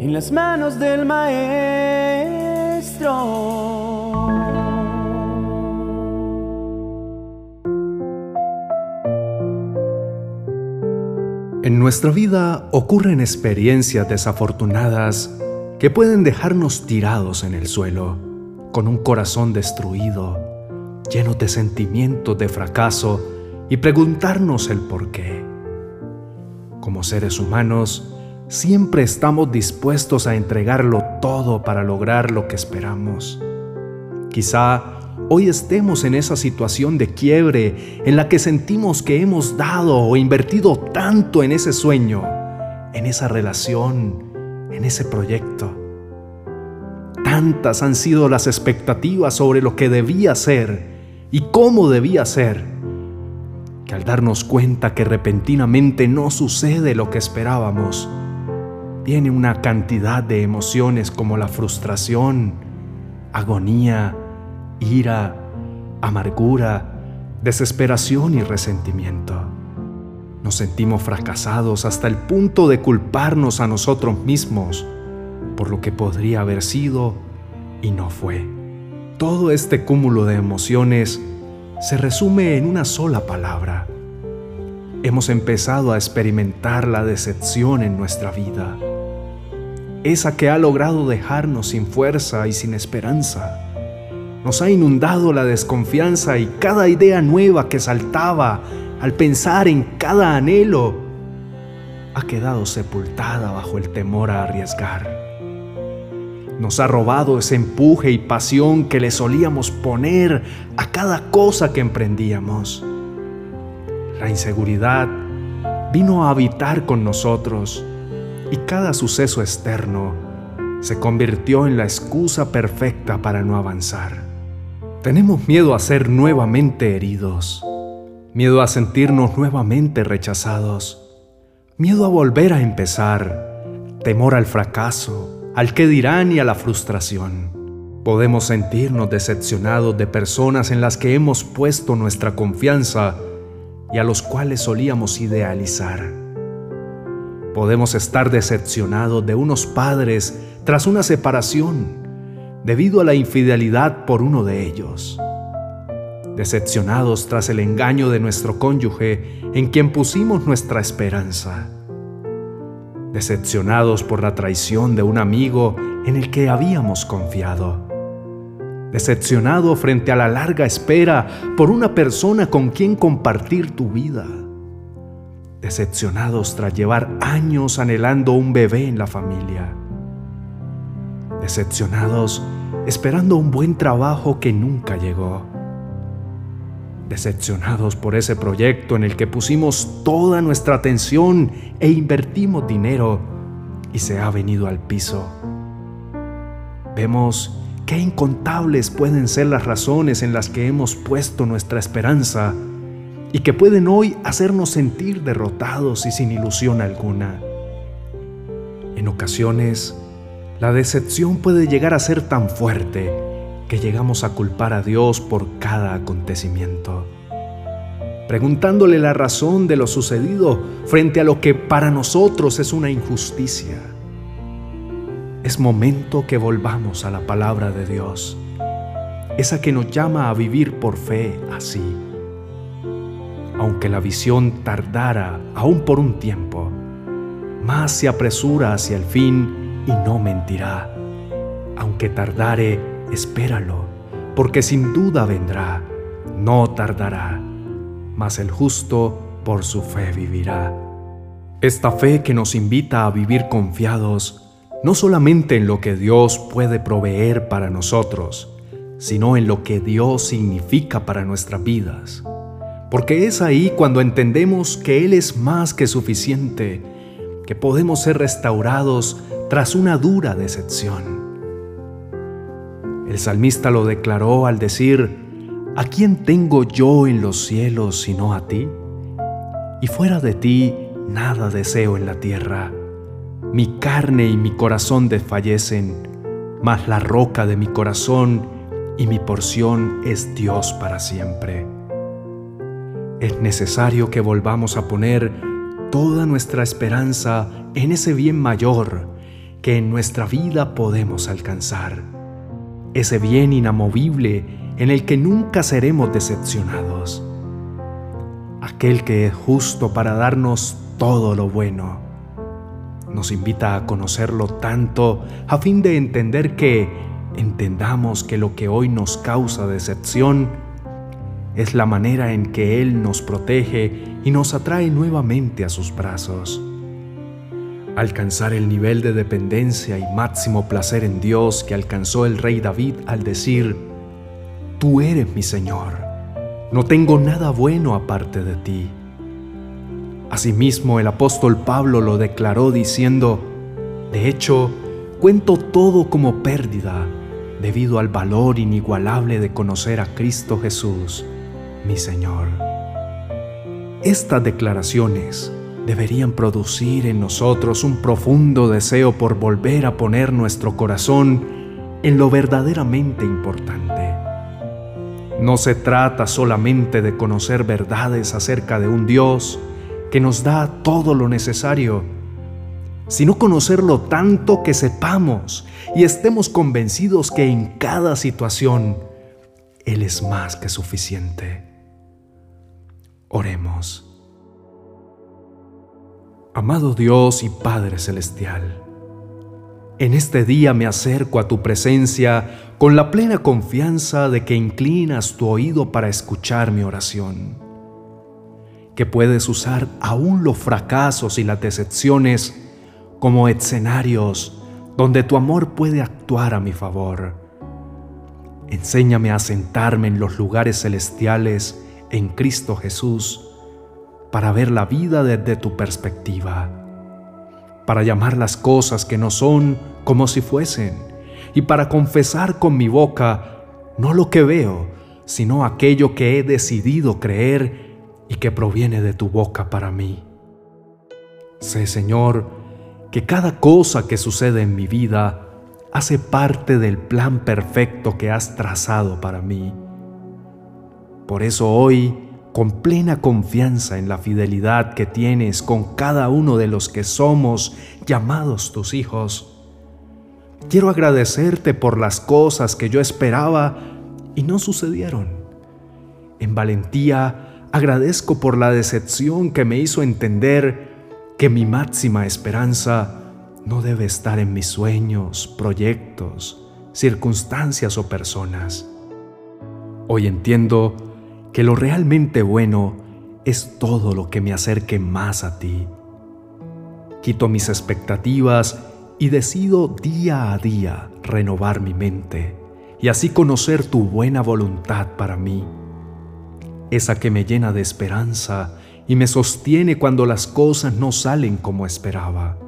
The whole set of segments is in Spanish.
en las manos del Maestro. En nuestra vida ocurren experiencias desafortunadas que pueden dejarnos tirados en el suelo, con un corazón destruido, lleno de sentimientos de fracaso y preguntarnos el por qué. Como seres humanos, siempre estamos dispuestos a entregarlo todo para lograr lo que esperamos. Quizá hoy estemos en esa situación de quiebre en la que sentimos que hemos dado o invertido tanto en ese sueño, en esa relación, en ese proyecto. Tantas han sido las expectativas sobre lo que debía ser y cómo debía ser, que al darnos cuenta que repentinamente no sucede lo que esperábamos, viene una cantidad de emociones como la frustración, agonía, ira, amargura, desesperación y resentimiento. Nos sentimos fracasados hasta el punto de culparnos a nosotros mismos por lo que podría haber sido y no fue. Todo este cúmulo de emociones se resume en una sola palabra. Hemos empezado a experimentar la decepción en nuestra vida, esa que ha logrado dejarnos sin fuerza y sin esperanza nos ha inundado la desconfianza y cada idea nueva que saltaba al pensar en cada anhelo ha quedado sepultada bajo el temor a arriesgar. Nos ha robado ese empuje y pasión que le solíamos poner a cada cosa que emprendíamos. La inseguridad vino a habitar con nosotros y cada suceso externo se convirtió en la excusa perfecta para no avanzar. Tenemos miedo a ser nuevamente heridos, miedo a sentirnos nuevamente rechazados, miedo a volver a empezar, temor al fracaso, al que dirán y a la frustración. Podemos sentirnos decepcionados de personas en las que hemos puesto nuestra confianza y a los cuales solíamos idealizar. Podemos estar decepcionados de unos padres tras una separación debido a la infidelidad por uno de ellos. Decepcionados tras el engaño de nuestro cónyuge en quien pusimos nuestra esperanza. Decepcionados por la traición de un amigo en el que habíamos confiado. Decepcionado frente a la larga espera por una persona con quien compartir tu vida. Decepcionados tras llevar años anhelando un bebé en la familia decepcionados esperando un buen trabajo que nunca llegó. Decepcionados por ese proyecto en el que pusimos toda nuestra atención e invertimos dinero y se ha venido al piso. Vemos qué incontables pueden ser las razones en las que hemos puesto nuestra esperanza y que pueden hoy hacernos sentir derrotados y sin ilusión alguna. En ocasiones, la decepción puede llegar a ser tan fuerte que llegamos a culpar a Dios por cada acontecimiento, preguntándole la razón de lo sucedido frente a lo que para nosotros es una injusticia. Es momento que volvamos a la palabra de Dios, esa que nos llama a vivir por fe así. Aunque la visión tardara aún por un tiempo, más se apresura hacia el fin y no mentirá. Aunque tardare, espéralo, porque sin duda vendrá, no tardará, mas el justo por su fe vivirá. Esta fe que nos invita a vivir confiados, no solamente en lo que Dios puede proveer para nosotros, sino en lo que Dios significa para nuestras vidas. Porque es ahí cuando entendemos que Él es más que suficiente, que podemos ser restaurados tras una dura decepción. El salmista lo declaró al decir, ¿A quién tengo yo en los cielos sino a ti? Y fuera de ti nada deseo en la tierra. Mi carne y mi corazón desfallecen, mas la roca de mi corazón y mi porción es Dios para siempre. Es necesario que volvamos a poner toda nuestra esperanza en ese bien mayor que en nuestra vida podemos alcanzar, ese bien inamovible en el que nunca seremos decepcionados, aquel que es justo para darnos todo lo bueno. Nos invita a conocerlo tanto a fin de entender que entendamos que lo que hoy nos causa decepción es la manera en que Él nos protege y nos atrae nuevamente a sus brazos. Alcanzar el nivel de dependencia y máximo placer en Dios que alcanzó el rey David al decir, Tú eres mi Señor, no tengo nada bueno aparte de ti. Asimismo el apóstol Pablo lo declaró diciendo, De hecho, cuento todo como pérdida debido al valor inigualable de conocer a Cristo Jesús, mi Señor. Estas declaraciones deberían producir en nosotros un profundo deseo por volver a poner nuestro corazón en lo verdaderamente importante. No se trata solamente de conocer verdades acerca de un Dios que nos da todo lo necesario, sino conocerlo tanto que sepamos y estemos convencidos que en cada situación Él es más que suficiente. Oremos. Amado Dios y Padre Celestial, en este día me acerco a tu presencia con la plena confianza de que inclinas tu oído para escuchar mi oración, que puedes usar aún los fracasos y las decepciones como escenarios donde tu amor puede actuar a mi favor. Enséñame a sentarme en los lugares celestiales en Cristo Jesús para ver la vida desde tu perspectiva, para llamar las cosas que no son como si fuesen y para confesar con mi boca no lo que veo, sino aquello que he decidido creer y que proviene de tu boca para mí. Sé, Señor, que cada cosa que sucede en mi vida hace parte del plan perfecto que has trazado para mí. Por eso hoy, con plena confianza en la fidelidad que tienes con cada uno de los que somos llamados tus hijos. Quiero agradecerte por las cosas que yo esperaba y no sucedieron. En valentía agradezco por la decepción que me hizo entender que mi máxima esperanza no debe estar en mis sueños, proyectos, circunstancias o personas. Hoy entiendo que lo realmente bueno es todo lo que me acerque más a ti. Quito mis expectativas y decido día a día renovar mi mente y así conocer tu buena voluntad para mí, esa que me llena de esperanza y me sostiene cuando las cosas no salen como esperaba.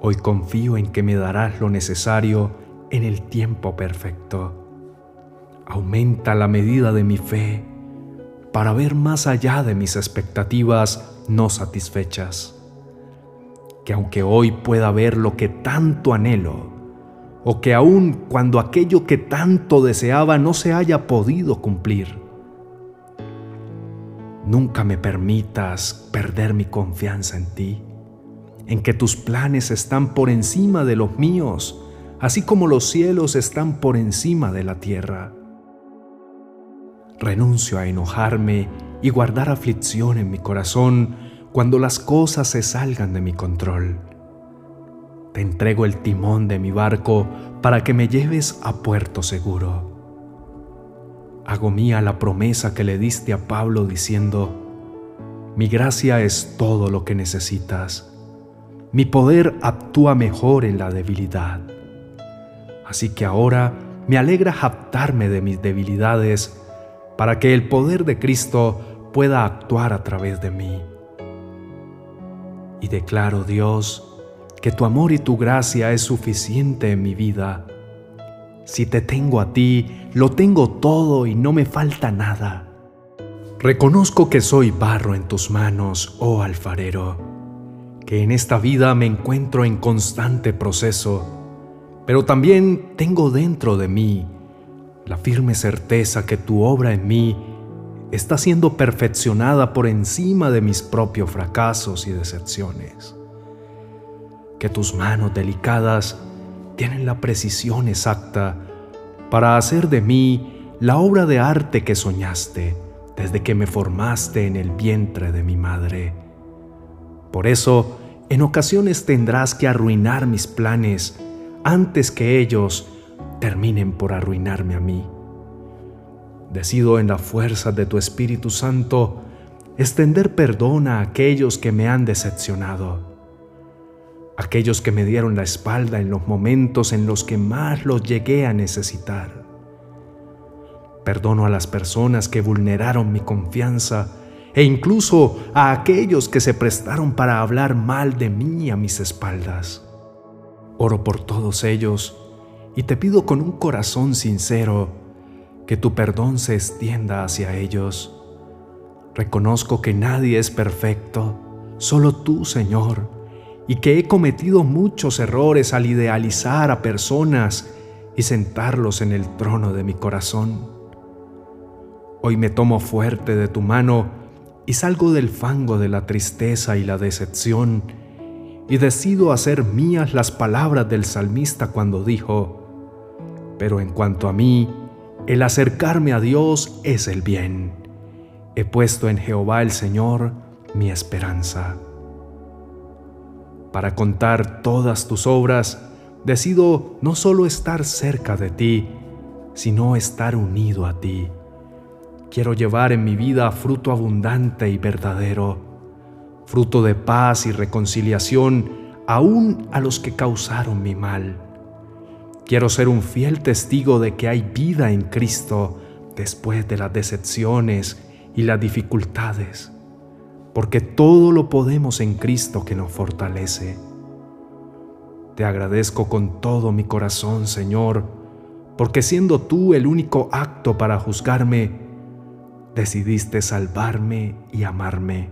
Hoy confío en que me darás lo necesario en el tiempo perfecto aumenta la medida de mi fe para ver más allá de mis expectativas no satisfechas. Que aunque hoy pueda ver lo que tanto anhelo, o que aun cuando aquello que tanto deseaba no se haya podido cumplir, nunca me permitas perder mi confianza en ti, en que tus planes están por encima de los míos, así como los cielos están por encima de la tierra Renuncio a enojarme y guardar aflicción en mi corazón cuando las cosas se salgan de mi control. Te entrego el timón de mi barco para que me lleves a puerto seguro. Hago mía la promesa que le diste a Pablo diciendo, mi gracia es todo lo que necesitas. Mi poder actúa mejor en la debilidad. Así que ahora me alegra jactarme de mis debilidades para que el poder de Cristo pueda actuar a través de mí. Y declaro, Dios, que tu amor y tu gracia es suficiente en mi vida. Si te tengo a ti, lo tengo todo y no me falta nada. Reconozco que soy barro en tus manos, oh alfarero, que en esta vida me encuentro en constante proceso, pero también tengo dentro de mí la firme certeza que tu obra en mí está siendo perfeccionada por encima de mis propios fracasos y decepciones. que tus manos delicadas tienen la precisión exacta para hacer de mí la obra de arte que soñaste desde que me formaste en el vientre de mi madre. Por eso, en ocasiones tendrás que arruinar mis planes antes que ellos terminen por arruinarme a mí. Decido en la fuerza de tu Espíritu Santo extender perdón a aquellos que me han decepcionado, aquellos que me dieron la espalda en los momentos en los que más los llegué a necesitar. Perdono a las personas que vulneraron mi confianza e incluso a aquellos que se prestaron para hablar mal de mí a mis espaldas. Oro por todos ellos y te pido con un corazón sincero que tu perdón se extienda hacia ellos. Reconozco que nadie es perfecto, solo tú, Señor, y que he cometido muchos errores al idealizar a personas y sentarlos en el trono de mi corazón. Hoy me tomo fuerte de tu mano y salgo del fango de la tristeza y la decepción y decido hacer mías las palabras del salmista cuando dijo, pero en cuanto a mí, el acercarme a Dios es el bien. He puesto en Jehová el Señor mi esperanza. Para contar todas tus obras, decido no solo estar cerca de ti, sino estar unido a ti. Quiero llevar en mi vida fruto abundante y verdadero fruto de paz y reconciliación aún a los que causaron mi mal. Quiero ser un fiel testigo de que hay vida en Cristo después de las decepciones y las dificultades, porque todo lo podemos en Cristo que nos fortalece. Te agradezco con todo mi corazón, Señor, porque siendo tú el único acto para juzgarme, decidiste salvarme y amarme.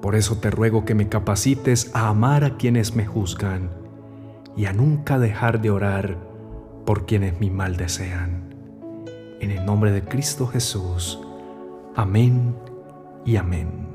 Por eso te ruego que me capacites a amar a quienes me juzgan y a nunca dejar de orar por quienes mi mal desean. En el nombre de Cristo Jesús. Amén y amén.